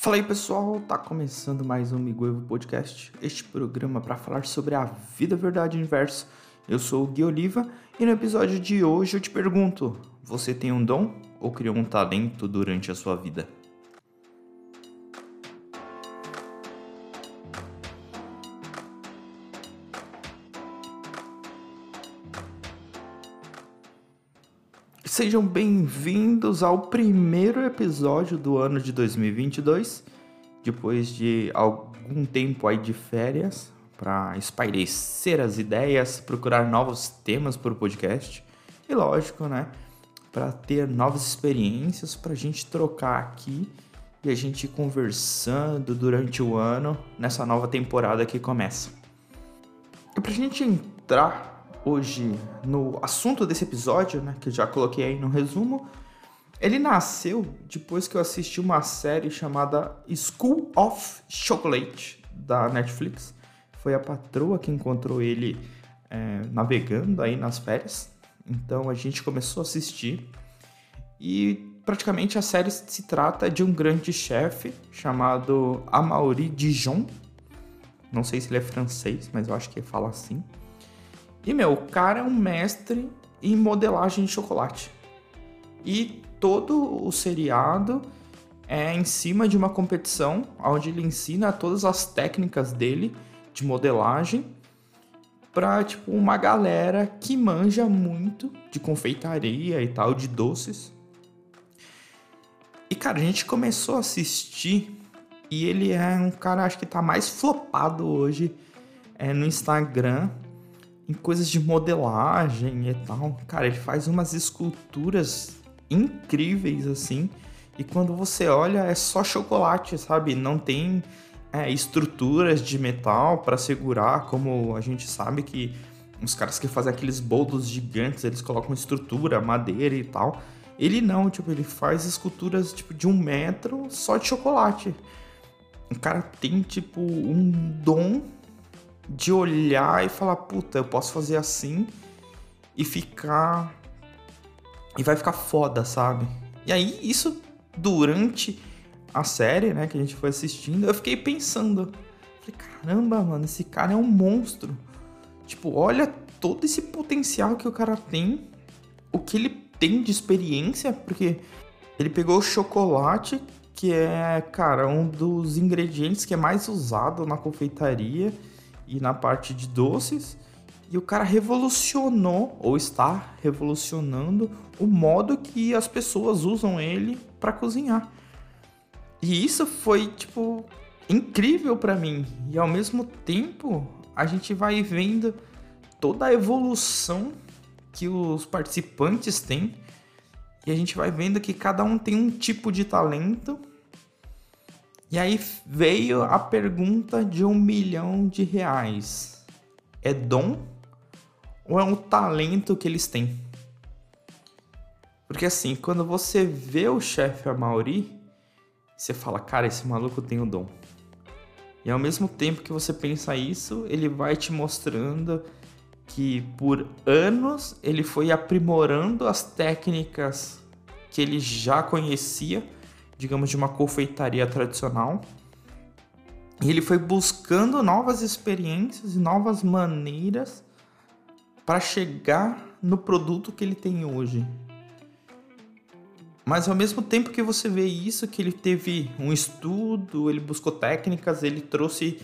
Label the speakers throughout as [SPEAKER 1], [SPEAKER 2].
[SPEAKER 1] Fala aí pessoal, tá começando mais um Miguel Podcast, este programa para falar sobre a vida, verdade e universo. Eu sou o Gui Oliva e no episódio de hoje eu te pergunto: você tem um dom ou criou um talento durante a sua vida? Sejam bem-vindos ao primeiro episódio do ano de 2022, depois de algum tempo aí de férias, para espairecer as ideias, procurar novos temas para o podcast e, lógico, né, para ter novas experiências para a gente trocar aqui e a gente conversando durante o ano nessa nova temporada que começa. E para a gente entrar hoje no assunto desse episódio, né, que eu já coloquei aí no resumo, ele nasceu depois que eu assisti uma série chamada School of Chocolate da Netflix. Foi a patroa que encontrou ele é, navegando aí nas férias. Então a gente começou a assistir e praticamente a série se trata de um grande chefe chamado Amaury Dijon. Não sei se ele é francês, mas eu acho que ele fala assim. E, meu, o cara é um mestre em modelagem de chocolate. E todo o seriado é em cima de uma competição onde ele ensina todas as técnicas dele de modelagem para tipo uma galera que manja muito de confeitaria e tal, de doces. E cara, a gente começou a assistir e ele é um cara acho que tá mais flopado hoje é, no Instagram em coisas de modelagem e tal. Cara, ele faz umas esculturas incríveis assim. E quando você olha, é só chocolate, sabe? Não tem é, estruturas de metal para segurar, como a gente sabe que os caras que fazem aqueles bolos gigantes, eles colocam estrutura, madeira e tal. Ele não, tipo, ele faz esculturas tipo de um metro só de chocolate. O cara tem, tipo, um dom de olhar e falar, puta, eu posso fazer assim e ficar. E vai ficar foda, sabe? E aí, isso durante a série, né, que a gente foi assistindo, eu fiquei pensando. Falei, caramba, mano, esse cara é um monstro. Tipo, olha todo esse potencial que o cara tem, o que ele tem de experiência, porque ele pegou o chocolate, que é, cara, um dos ingredientes que é mais usado na confeitaria e na parte de doces. E o cara revolucionou, ou está revolucionando, o modo que as pessoas usam ele para cozinhar. E isso foi, tipo, incrível para mim. E ao mesmo tempo, a gente vai vendo toda a evolução que os participantes têm. E a gente vai vendo que cada um tem um tipo de talento e aí veio a pergunta de um milhão de reais: é dom ou é um talento que eles têm? Porque assim, quando você vê o chefe Amauri, você fala, cara, esse maluco tem o dom. E ao mesmo tempo que você pensa isso, ele vai te mostrando que por anos ele foi aprimorando as técnicas que ele já conhecia digamos, de uma confeitaria tradicional. E ele foi buscando novas experiências e novas maneiras para chegar no produto que ele tem hoje. Mas ao mesmo tempo que você vê isso, que ele teve um estudo, ele buscou técnicas, ele trouxe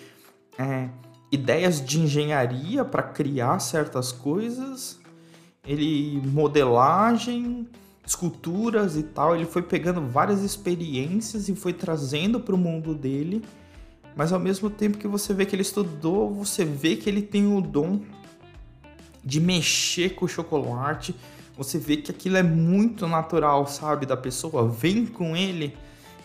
[SPEAKER 1] é, ideias de engenharia para criar certas coisas, ele modelagem, esculturas e tal. Ele foi pegando várias experiências e foi trazendo para o mundo dele. Mas ao mesmo tempo que você vê que ele estudou, você vê que ele tem o dom de mexer com o chocolate. Você vê que aquilo é muito natural, sabe, da pessoa. Vem com ele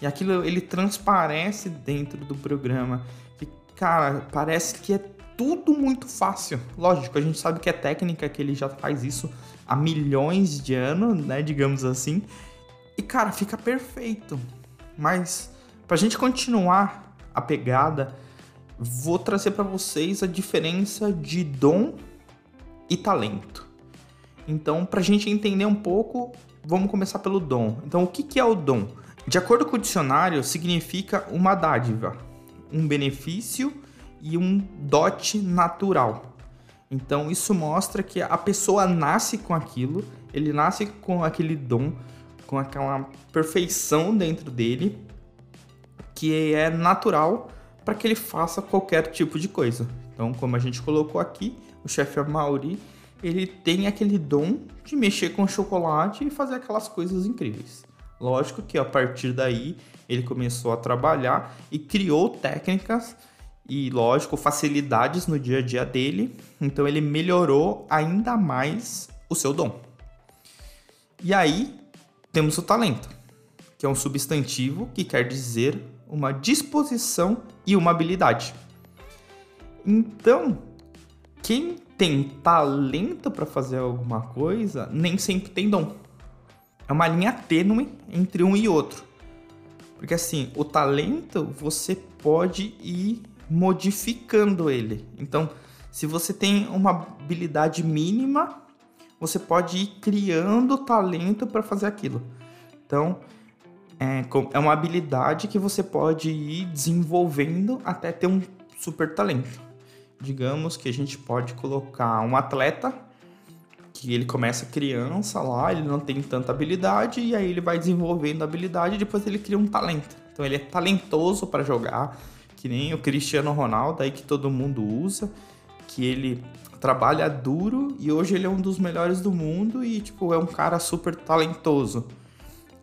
[SPEAKER 1] e aquilo ele transparece dentro do programa. E cara, parece que é tudo muito fácil. Lógico, a gente sabe que é técnica, que ele já faz isso há milhões de anos, né, digamos assim. E cara, fica perfeito. Mas pra gente continuar a pegada, vou trazer para vocês a diferença de dom e talento. Então, pra gente entender um pouco, vamos começar pelo dom. Então, o que, que é o dom? De acordo com o dicionário, significa uma dádiva, um benefício e um dote natural. Então isso mostra que a pessoa nasce com aquilo, ele nasce com aquele dom, com aquela perfeição dentro dele, que é natural para que ele faça qualquer tipo de coisa. Então, como a gente colocou aqui, o chefe Mauri, ele tem aquele dom de mexer com chocolate e fazer aquelas coisas incríveis. Lógico que a partir daí ele começou a trabalhar e criou técnicas e, lógico, facilidades no dia a dia dele. Então ele melhorou ainda mais o seu dom. E aí temos o talento, que é um substantivo que quer dizer uma disposição e uma habilidade. Então, quem tem talento para fazer alguma coisa nem sempre tem dom. É uma linha tênue entre um e outro. Porque assim, o talento você pode ir modificando ele. Então, se você tem uma habilidade mínima, você pode ir criando talento para fazer aquilo. Então, é, é uma habilidade que você pode ir desenvolvendo até ter um super talento. Digamos que a gente pode colocar um atleta que ele começa criança lá, ele não tem tanta habilidade e aí ele vai desenvolvendo a habilidade e depois ele cria um talento. Então ele é talentoso para jogar, que nem o Cristiano Ronaldo aí que todo mundo usa, que ele trabalha duro e hoje ele é um dos melhores do mundo e tipo é um cara super talentoso.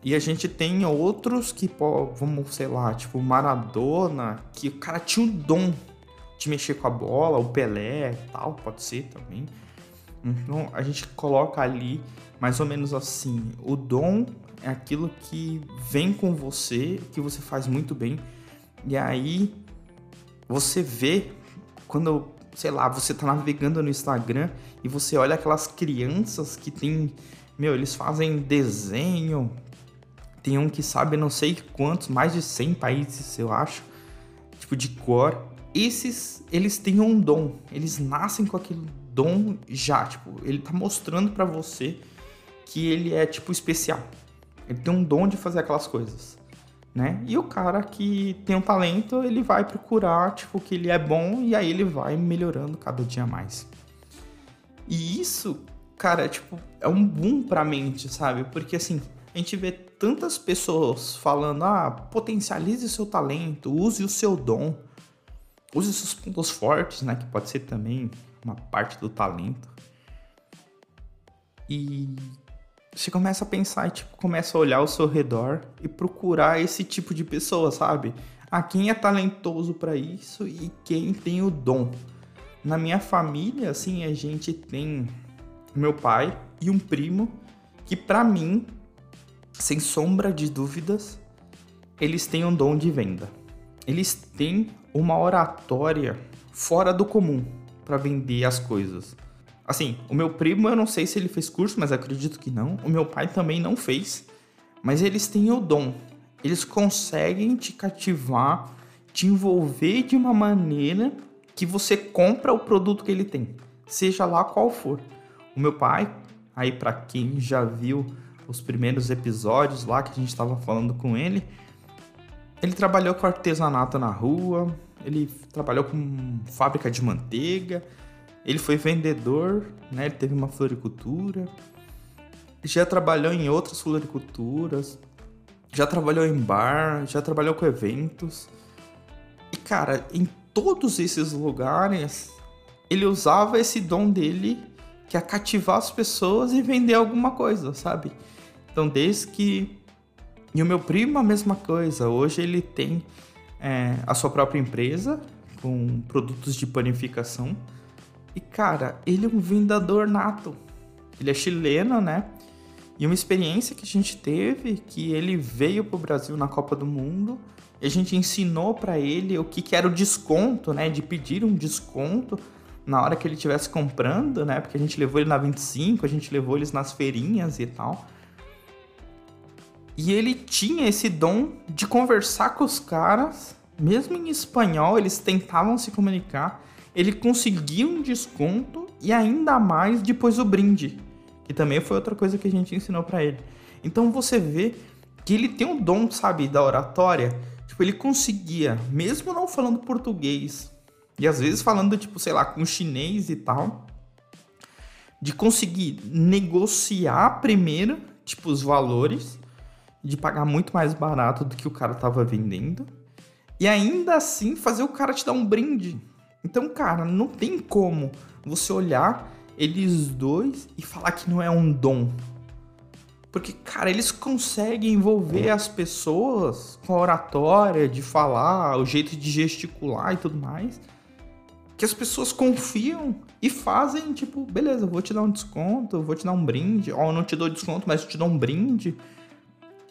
[SPEAKER 1] E a gente tem outros que, pô, vamos, sei lá, tipo Maradona, que o cara tinha o dom de mexer com a bola, o Pelé e tal, pode ser também. Então a gente coloca ali mais ou menos assim: o dom é aquilo que vem com você, que você faz muito bem, e aí você vê quando, sei lá, você tá navegando no Instagram e você olha aquelas crianças que tem, meu, eles fazem desenho, tem um que sabe não sei quantos, mais de 100 países, eu acho, tipo de cor. Esses, eles têm um dom, eles nascem com aquele dom já, tipo, ele tá mostrando para você que ele é tipo especial. Ele tem um dom de fazer aquelas coisas, né? E o cara que tem um talento, ele vai procurar, tipo, que ele é bom e aí ele vai melhorando cada dia mais. E isso, cara, é, tipo, é um boom pra mente, sabe? Porque assim, a gente vê tantas pessoas falando: ah, potencialize seu talento, use o seu dom, use seus pontos fortes, né? Que pode ser também uma parte do talento. E você começa a pensar e tipo, começa a olhar ao seu redor e procurar esse tipo de pessoa, sabe? Ah, quem é talentoso para isso e quem tem o dom. Na minha família, assim, a gente tem meu pai e um primo que para mim sem sombra de dúvidas, eles têm um dom de venda. Eles têm uma oratória fora do comum para vender as coisas. Assim, o meu primo, eu não sei se ele fez curso, mas acredito que não. O meu pai também não fez. Mas eles têm o dom. Eles conseguem te cativar, te envolver de uma maneira que você compra o produto que ele tem, seja lá qual for. O meu pai, aí para quem já viu os primeiros episódios lá que a gente estava falando com ele, ele trabalhou com artesanato na rua, ele trabalhou com fábrica de manteiga, ele foi vendedor, né? Ele teve uma floricultura, já trabalhou em outras floriculturas, já trabalhou em bar, já trabalhou com eventos. E cara, em todos esses lugares, ele usava esse dom dele que é cativar as pessoas e vender alguma coisa, sabe? Então, desde que. E o meu primo, a mesma coisa. Hoje ele tem é, a sua própria empresa com produtos de panificação. E, cara, ele é um vendedor nato. Ele é chileno, né? E uma experiência que a gente teve, que ele veio pro Brasil na Copa do Mundo, e a gente ensinou para ele o que, que era o desconto, né? De pedir um desconto na hora que ele estivesse comprando, né? Porque a gente levou ele na 25, a gente levou eles nas feirinhas e tal. E ele tinha esse dom de conversar com os caras, mesmo em espanhol, eles tentavam se comunicar. Ele conseguia um desconto e ainda mais depois o brinde, que também foi outra coisa que a gente ensinou para ele. Então você vê que ele tem um dom, sabe, da oratória. Tipo, ele conseguia, mesmo não falando português, e às vezes falando, tipo, sei lá, com chinês e tal, de conseguir negociar primeiro, tipo, os valores, de pagar muito mais barato do que o cara tava vendendo, e ainda assim fazer o cara te dar um brinde. Então, cara, não tem como você olhar eles dois e falar que não é um dom. Porque, cara, eles conseguem envolver as pessoas com a oratória, de falar, o jeito de gesticular e tudo mais. Que as pessoas confiam e fazem, tipo, beleza, vou te dar um desconto, vou te dar um brinde. Ó, oh, não te dou desconto, mas te dou um brinde.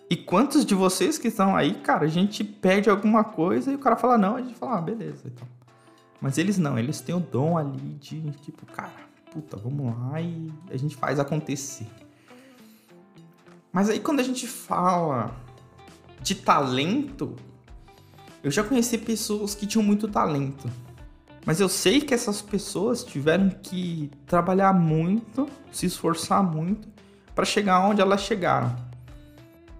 [SPEAKER 1] E quantos de vocês que estão aí, cara, a gente pede alguma coisa e o cara fala não, a gente fala, ah, beleza, então. Mas eles não, eles têm o dom ali de, tipo, cara, puta, vamos lá e a gente faz acontecer. Mas aí quando a gente fala de talento, eu já conheci pessoas que tinham muito talento. Mas eu sei que essas pessoas tiveram que trabalhar muito, se esforçar muito para chegar onde elas chegaram.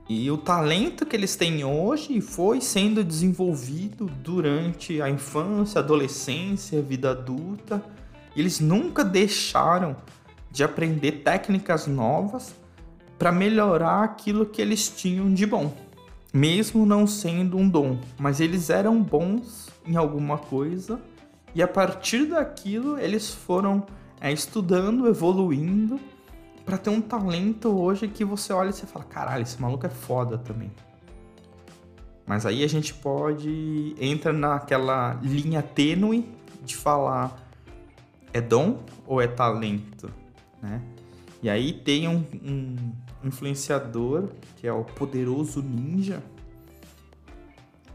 [SPEAKER 1] E o talento que eles têm hoje foi sendo desenvolvido durante a infância, adolescência, vida adulta. Eles nunca deixaram de aprender técnicas novas para melhorar aquilo que eles tinham de bom, mesmo não sendo um dom, mas eles eram bons em alguma coisa e a partir daquilo eles foram é, estudando, evoluindo para ter um talento hoje que você olha e você fala, caralho, esse maluco é foda também. Mas aí a gente pode entra naquela linha tênue de falar é dom ou é talento, né? E aí tem um, um influenciador, que é o Poderoso Ninja.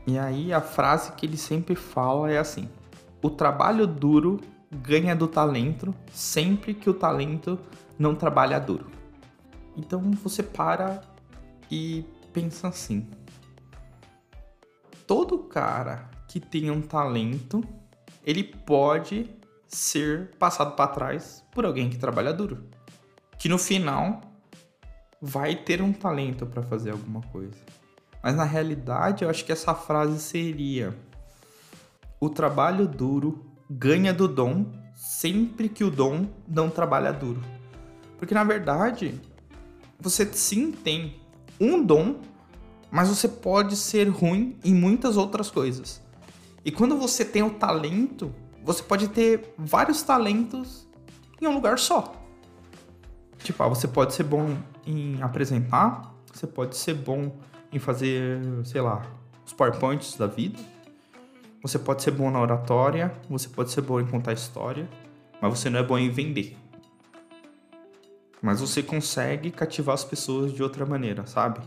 [SPEAKER 1] E aí a frase que ele sempre fala é assim: o trabalho duro ganha do talento sempre que o talento não trabalha duro. Então você para e pensa assim: todo cara que tem um talento, ele pode ser passado para trás por alguém que trabalha duro. Que no final vai ter um talento para fazer alguma coisa. Mas na realidade, eu acho que essa frase seria: o trabalho duro ganha do dom sempre que o dom não trabalha duro. Porque na verdade, você sim tem um dom, mas você pode ser ruim em muitas outras coisas. E quando você tem o talento, você pode ter vários talentos em um lugar só. Tipo, ah, você pode ser bom em apresentar, você pode ser bom em fazer, sei lá, os PowerPoints da vida. Você pode ser bom na oratória, você pode ser bom em contar história, mas você não é bom em vender. Mas você consegue cativar as pessoas de outra maneira, sabe?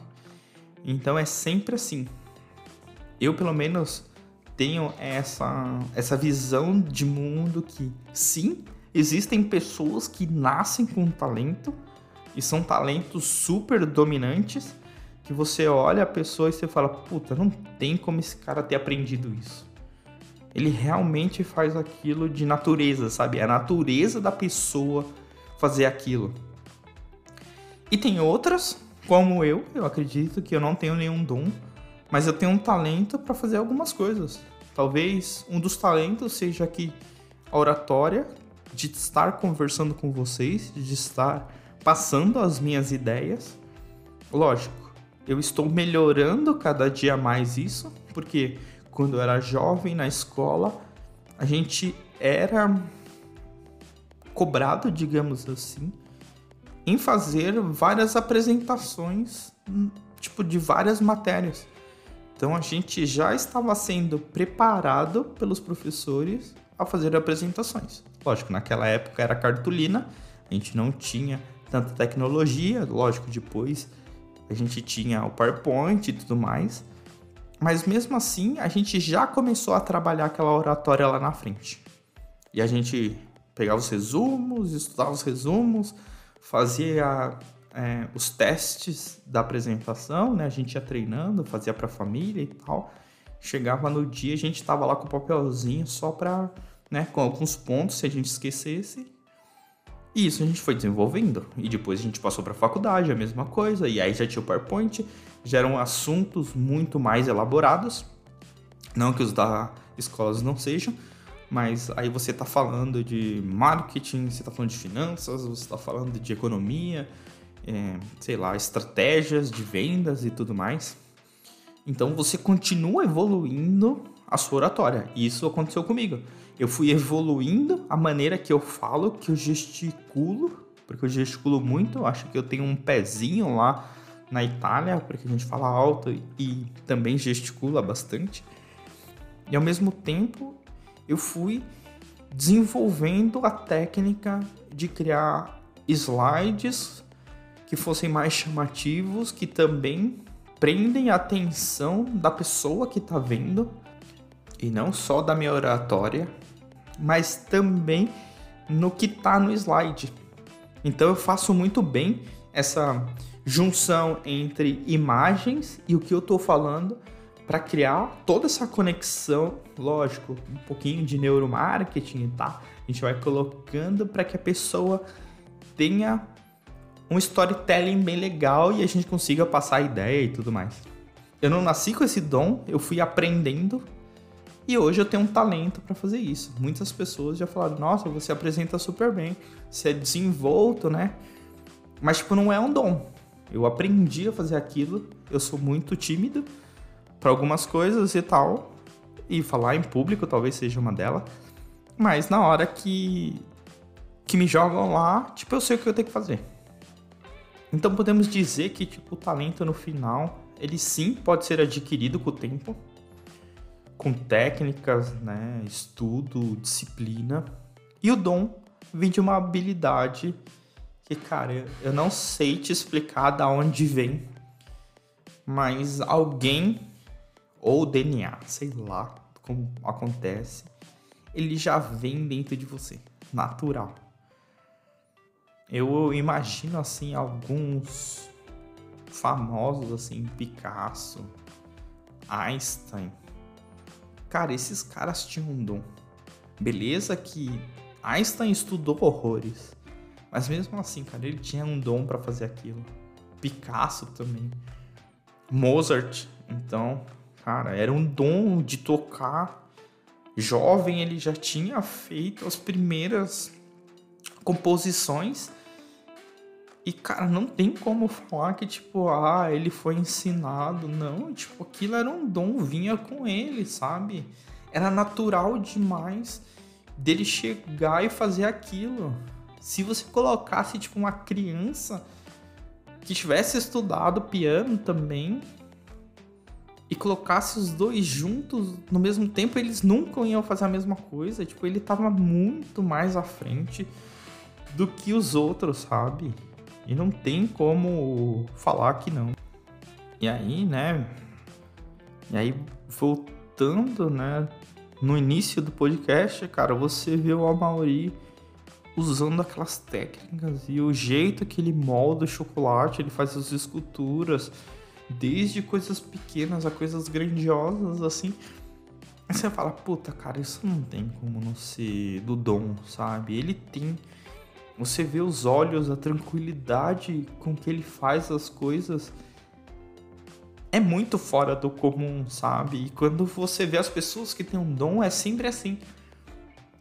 [SPEAKER 1] Então é sempre assim. Eu, pelo menos, tenho essa, essa visão de mundo que, sim, existem pessoas que nascem com talento e são talentos super dominantes que você olha a pessoa e você fala, puta, não tem como esse cara ter aprendido isso. Ele realmente faz aquilo de natureza, sabe? É a natureza da pessoa fazer aquilo. E tem outras, como eu, eu acredito que eu não tenho nenhum dom, mas eu tenho um talento para fazer algumas coisas. Talvez um dos talentos seja que a oratória, de estar conversando com vocês, de estar passando as minhas ideias. Lógico, eu estou melhorando cada dia mais isso, porque quando eu era jovem na escola, a gente era cobrado, digamos assim, em fazer várias apresentações, tipo de várias matérias. Então a gente já estava sendo preparado pelos professores a fazer apresentações. Lógico, naquela época era cartolina, a gente não tinha tanta tecnologia, lógico, depois a gente tinha o PowerPoint e tudo mais, mas mesmo assim a gente já começou a trabalhar aquela oratória lá na frente. E a gente pegava os resumos, estudava os resumos, fazia é, os testes da apresentação, né? A gente ia treinando, fazia para a família e tal. Chegava no dia, a gente tava lá com o papelzinho só para, né, com alguns pontos se a gente esquecesse. E isso a gente foi desenvolvendo. E depois a gente passou para a faculdade, a mesma coisa. E aí já tinha o PowerPoint, já eram assuntos muito mais elaborados. Não que os da escolas não sejam, mas aí você está falando de marketing, você está falando de finanças, você está falando de economia, é, sei lá, estratégias de vendas e tudo mais. Então você continua evoluindo a sua oratória. E isso aconteceu comigo. Eu fui evoluindo a maneira que eu falo, que eu gesticulo, porque eu gesticulo muito. Eu acho que eu tenho um pezinho lá na Itália, porque a gente fala alto e também gesticula bastante. E ao mesmo tempo, eu fui desenvolvendo a técnica de criar slides que fossem mais chamativos, que também prendem a atenção da pessoa que está vendo e não só da minha oratória, mas também no que está no slide. Então eu faço muito bem essa junção entre imagens e o que eu estou falando para criar toda essa conexão, lógico, um pouquinho de neuromarketing, tá? A gente vai colocando para que a pessoa tenha um storytelling bem legal e a gente consiga passar a ideia e tudo mais. Eu não nasci com esse dom, eu fui aprendendo e hoje eu tenho um talento para fazer isso. Muitas pessoas já falaram: "Nossa, você apresenta super bem, você é desenvolto, né?" Mas tipo não é um dom. Eu aprendi a fazer aquilo, eu sou muito tímido para algumas coisas e tal. E falar em público talvez seja uma delas. Mas na hora que, que me jogam lá, tipo, eu sei o que eu tenho que fazer. Então podemos dizer que tipo, o talento no final, ele sim pode ser adquirido com o tempo, com técnicas, né, estudo, disciplina. E o dom vem de uma habilidade que, cara, eu não sei te explicar da onde vem, mas alguém ou DNA, sei lá como acontece, ele já vem dentro de você, natural. Eu imagino assim alguns famosos assim, Picasso, Einstein. Cara, esses caras tinham um dom. Beleza que Einstein estudou horrores, mas mesmo assim, cara, ele tinha um dom para fazer aquilo. Picasso também. Mozart, então, Cara, era um dom de tocar. Jovem, ele já tinha feito as primeiras composições. E, cara, não tem como falar que, tipo, ah, ele foi ensinado. Não, tipo, aquilo era um dom, vinha com ele, sabe? Era natural demais dele chegar e fazer aquilo. Se você colocasse, tipo, uma criança que tivesse estudado piano também, e colocasse os dois juntos no mesmo tempo, eles nunca iam fazer a mesma coisa. Tipo, ele tava muito mais à frente do que os outros, sabe? E não tem como falar que não. E aí, né? E aí, voltando, né? No início do podcast, cara, você vê o Amaury usando aquelas técnicas e o jeito que ele molda o chocolate, ele faz as esculturas desde coisas pequenas a coisas grandiosas, assim. Aí você fala, puta, cara, isso não tem como não ser do dom, sabe? Ele tem. Você vê os olhos, a tranquilidade com que ele faz as coisas. É muito fora do comum, sabe? E quando você vê as pessoas que têm um dom, é sempre assim.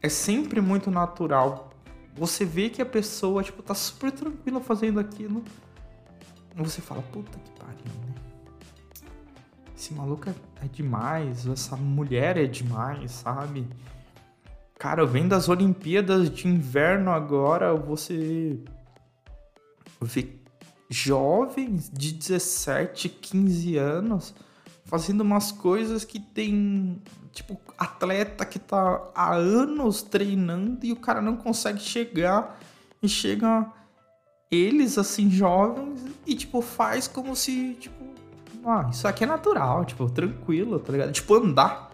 [SPEAKER 1] É sempre muito natural. Você vê que a pessoa, tipo, tá super tranquila fazendo aquilo. Você fala, puta que pariu, né? esse maluco é, é demais, essa mulher é demais, sabe? Cara, vendo das Olimpíadas de Inverno agora, você vê jovens de 17, 15 anos fazendo umas coisas que tem, tipo, atleta que tá há anos treinando e o cara não consegue chegar e chega eles assim jovens e tipo faz como se, tipo, ah, isso aqui é natural, tipo, tranquilo, tá ligado? Tipo, andar.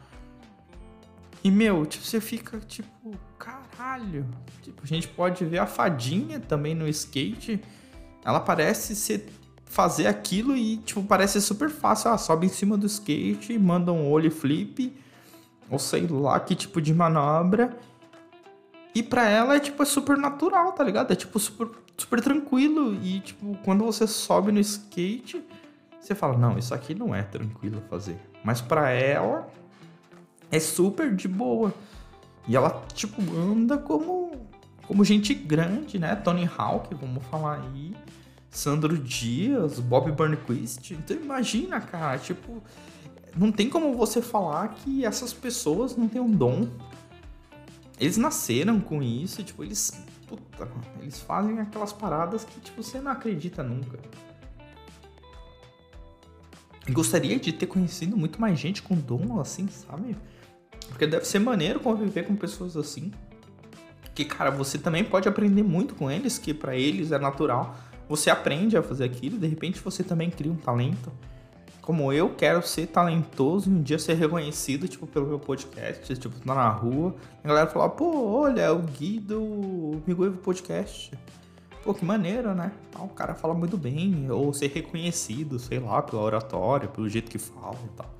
[SPEAKER 1] E, meu, tipo, você fica, tipo, caralho. Tipo, a gente pode ver a fadinha também no skate. Ela parece ser fazer aquilo e, tipo, parece super fácil. Ela sobe em cima do skate, manda um olho flip, ou sei lá que tipo de manobra. E pra ela é tipo, é super natural, tá ligado? É tipo super, super tranquilo. E tipo, quando você sobe no skate, você fala, não, isso aqui não é tranquilo fazer. Mas pra ela é super de boa. E ela, tipo, anda como, como gente grande, né? Tony Hawk, vamos falar aí. Sandro Dias, Bob Burnquist. Então imagina, cara, tipo, não tem como você falar que essas pessoas não têm um dom. Eles nasceram com isso, tipo, eles. Puta, eles fazem aquelas paradas que, tipo, você não acredita nunca. Gostaria de ter conhecido muito mais gente com dom assim, sabe? Porque deve ser maneiro conviver com pessoas assim. Que, cara, você também pode aprender muito com eles, que para eles é natural. Você aprende a fazer aquilo, de repente você também cria um talento como eu quero ser talentoso e um dia ser reconhecido, tipo, pelo meu podcast, tipo, tá na rua, a galera falar, pô, olha, é o Gui do Miguel Podcast. Pô, que maneiro, né? Ah, o cara fala muito bem, ou ser reconhecido, sei lá, pela oratória, pelo jeito que fala e tal.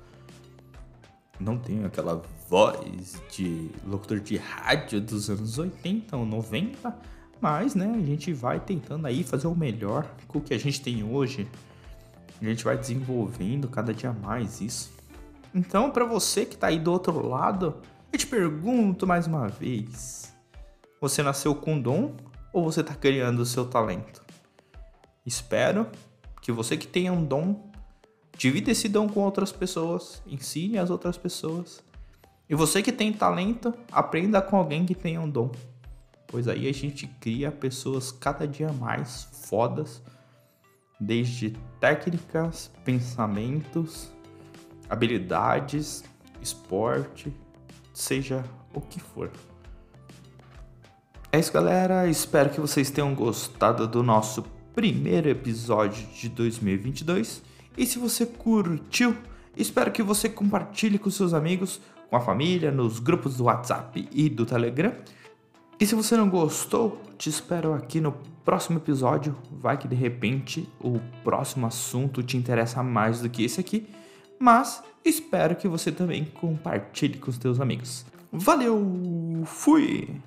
[SPEAKER 1] Não tenho aquela voz de locutor de rádio dos anos 80 ou 90, mas, né, a gente vai tentando aí fazer o melhor com o que a gente tem hoje a gente vai desenvolvendo cada dia mais isso. Então, para você que está aí do outro lado, eu te pergunto mais uma vez: você nasceu com dom ou você está criando o seu talento? Espero que você que tenha um dom, divida esse dom com outras pessoas, ensine as outras pessoas. E você que tem talento, aprenda com alguém que tenha um dom. Pois aí a gente cria pessoas cada dia mais fodas desde técnicas, pensamentos, habilidades, esporte, seja o que for. É isso, galera. Espero que vocês tenham gostado do nosso primeiro episódio de 2022. E se você curtiu, espero que você compartilhe com seus amigos, com a família, nos grupos do WhatsApp e do Telegram. E se você não gostou, te espero aqui no próximo episódio. Vai que de repente o próximo assunto te interessa mais do que esse aqui. Mas espero que você também compartilhe com os teus amigos. Valeu! Fui!